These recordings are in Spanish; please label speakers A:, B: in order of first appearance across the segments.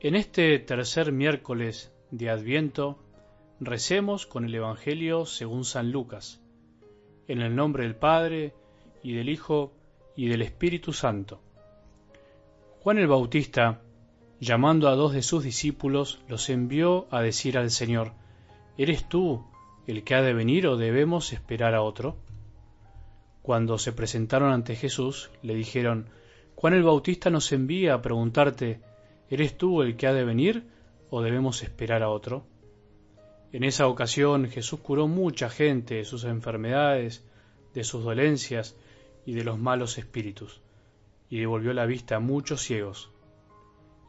A: En este tercer miércoles de Adviento, recemos con el Evangelio según San Lucas, en el nombre del Padre, y del Hijo, y del Espíritu Santo. Juan el Bautista, llamando a dos de sus discípulos, los envió a decir al Señor, ¿Eres tú el que ha de venir o debemos esperar a otro? Cuando se presentaron ante Jesús, le dijeron, Juan el Bautista nos envía a preguntarte, ¿Eres tú el que ha de venir o debemos esperar a otro? En esa ocasión Jesús curó mucha gente de sus enfermedades, de sus dolencias y de los malos espíritus, y devolvió la vista a muchos ciegos.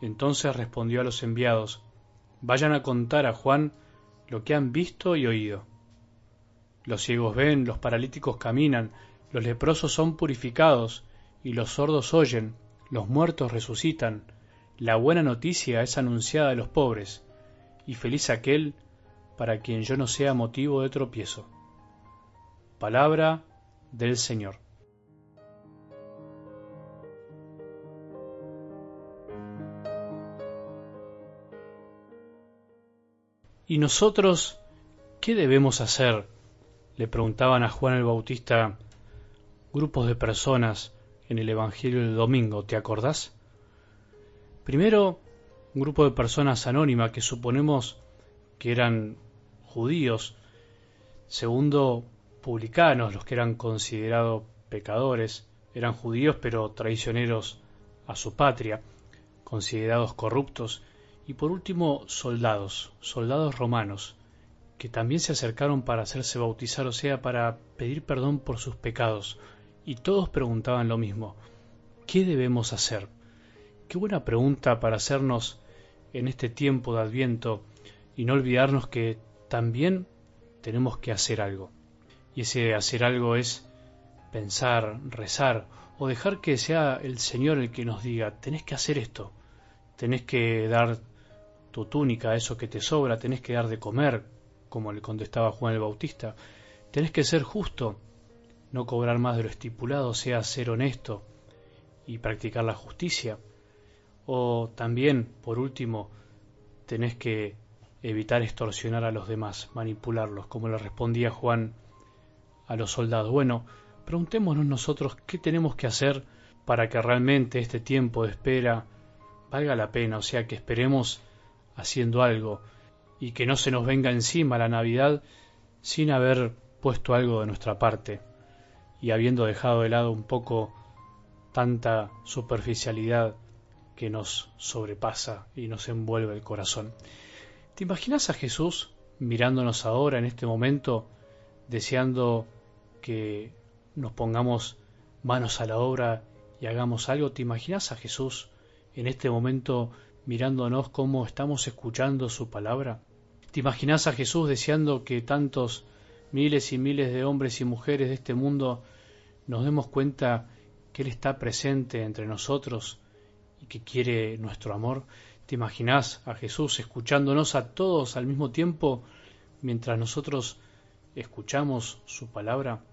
A: Entonces respondió a los enviados, Vayan a contar a Juan lo que han visto y oído. Los ciegos ven, los paralíticos caminan, los leprosos son purificados, y los sordos oyen, los muertos resucitan, la buena noticia es anunciada a los pobres, y feliz aquel para quien yo no sea motivo de tropiezo. Palabra del Señor. ¿Y nosotros qué debemos hacer? le preguntaban a Juan el Bautista grupos de personas en el Evangelio del domingo, ¿te acordás? Primero, un grupo de personas anónimas que suponemos que eran judíos. Segundo, publicanos, los que eran considerados pecadores. Eran judíos pero traicioneros a su patria, considerados corruptos. Y por último, soldados, soldados romanos, que también se acercaron para hacerse bautizar, o sea, para pedir perdón por sus pecados. Y todos preguntaban lo mismo, ¿qué debemos hacer? Qué buena pregunta para hacernos en este tiempo de Adviento y no olvidarnos que también tenemos que hacer algo. Y ese hacer algo es pensar, rezar o dejar que sea el Señor el que nos diga, tenés que hacer esto, tenés que dar tu túnica, eso que te sobra, tenés que dar de comer, como le contestaba Juan el Bautista, tenés que ser justo, no cobrar más de lo estipulado, sea ser honesto y practicar la justicia, o también, por último, tenés que evitar extorsionar a los demás, manipularlos, como le respondía Juan a los soldados. Bueno, preguntémonos nosotros qué tenemos que hacer para que realmente este tiempo de espera valga la pena, o sea, que esperemos haciendo algo y que no se nos venga encima la Navidad sin haber puesto algo de nuestra parte y habiendo dejado de lado un poco tanta superficialidad que nos sobrepasa y nos envuelve el corazón. ¿Te imaginas a Jesús mirándonos ahora en este momento, deseando que nos pongamos manos a la obra y hagamos algo? ¿Te imaginas a Jesús en este momento mirándonos cómo estamos escuchando su palabra? ¿Te imaginas a Jesús deseando que tantos miles y miles de hombres y mujeres de este mundo nos demos cuenta que Él está presente entre nosotros y que quiere nuestro amor. ¿Te imaginas a Jesús escuchándonos a todos al mismo tiempo mientras nosotros escuchamos su palabra?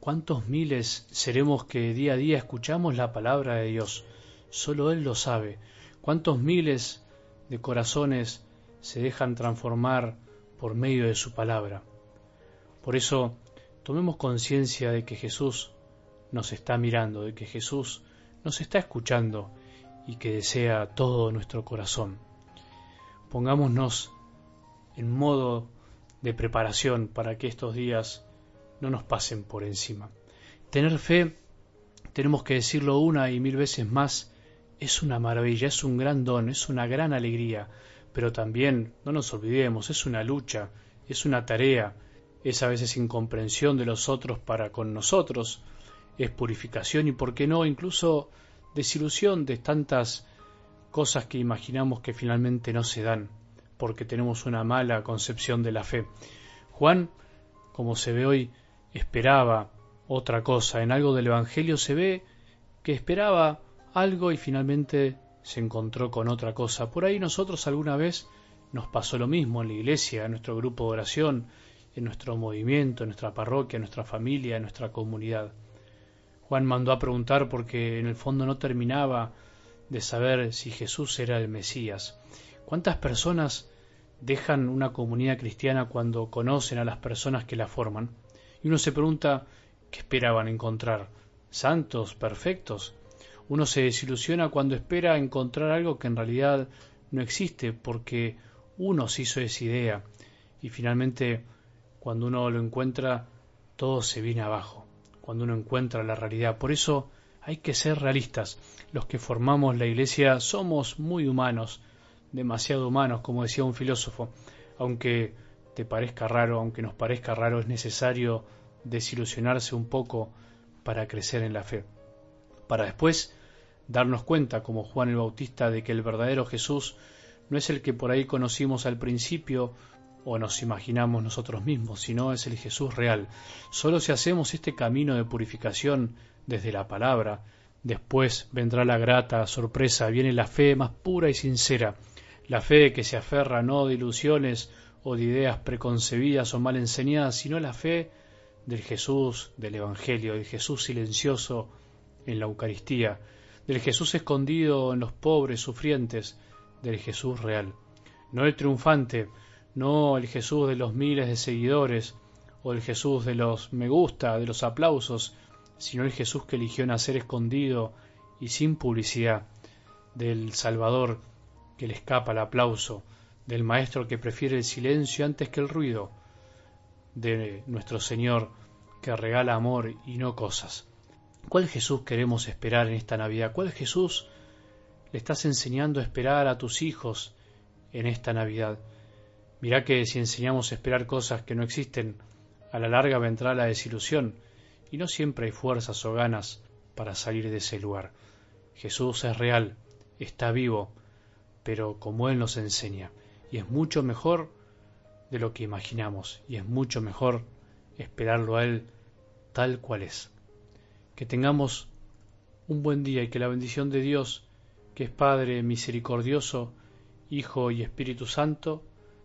A: ¿Cuántos miles seremos que día a día escuchamos la palabra de Dios? Solo Él lo sabe. ¿Cuántos miles de corazones se dejan transformar por medio de su palabra? Por eso, tomemos conciencia de que Jesús nos está mirando, de que Jesús nos está escuchando y que desea todo nuestro corazón. Pongámonos en modo de preparación para que estos días no nos pasen por encima. Tener fe, tenemos que decirlo una y mil veces más, es una maravilla, es un gran don, es una gran alegría, pero también, no nos olvidemos, es una lucha, es una tarea, es a veces incomprensión de los otros para con nosotros, es purificación y, por qué no, incluso desilusión de tantas cosas que imaginamos que finalmente no se dan, porque tenemos una mala concepción de la fe. Juan, como se ve hoy, esperaba otra cosa. En algo del Evangelio se ve que esperaba algo y finalmente se encontró con otra cosa. Por ahí nosotros alguna vez nos pasó lo mismo en la iglesia, en nuestro grupo de oración, en nuestro movimiento, en nuestra parroquia, en nuestra familia, en nuestra comunidad. Juan mandó a preguntar porque en el fondo no terminaba de saber si Jesús era el Mesías. ¿Cuántas personas dejan una comunidad cristiana cuando conocen a las personas que la forman? Y uno se pregunta, ¿qué esperaban encontrar? ¿Santos? ¿Perfectos? Uno se desilusiona cuando espera encontrar algo que en realidad no existe porque uno se hizo esa idea y finalmente cuando uno lo encuentra todo se viene abajo, cuando uno encuentra la realidad. Por eso hay que ser realistas. Los que formamos la iglesia somos muy humanos, demasiado humanos, como decía un filósofo. Aunque te parezca raro, aunque nos parezca raro, es necesario desilusionarse un poco para crecer en la fe. Para después darnos cuenta, como Juan el Bautista, de que el verdadero Jesús no es el que por ahí conocimos al principio o nos imaginamos nosotros mismos, sino es el Jesús real. Solo si hacemos este camino de purificación desde la palabra, después vendrá la grata sorpresa, viene la fe más pura y sincera, la fe que se aferra no de ilusiones o de ideas preconcebidas o mal enseñadas, sino la fe del Jesús del Evangelio, del Jesús silencioso en la Eucaristía, del Jesús escondido en los pobres sufrientes, del Jesús real. No el triunfante, no el Jesús de los miles de seguidores o el Jesús de los me gusta, de los aplausos, sino el Jesús que eligió nacer escondido y sin publicidad, del Salvador que le escapa el aplauso, del Maestro que prefiere el silencio antes que el ruido, de nuestro Señor que regala amor y no cosas. ¿Cuál Jesús queremos esperar en esta Navidad? ¿Cuál Jesús le estás enseñando a esperar a tus hijos en esta Navidad? Mirá que si enseñamos a esperar cosas que no existen, a la larga vendrá la desilusión y no siempre hay fuerzas o ganas para salir de ese lugar. Jesús es real, está vivo, pero como Él nos enseña, y es mucho mejor de lo que imaginamos, y es mucho mejor esperarlo a Él tal cual es. Que tengamos un buen día y que la bendición de Dios, que es Padre misericordioso, Hijo y Espíritu Santo,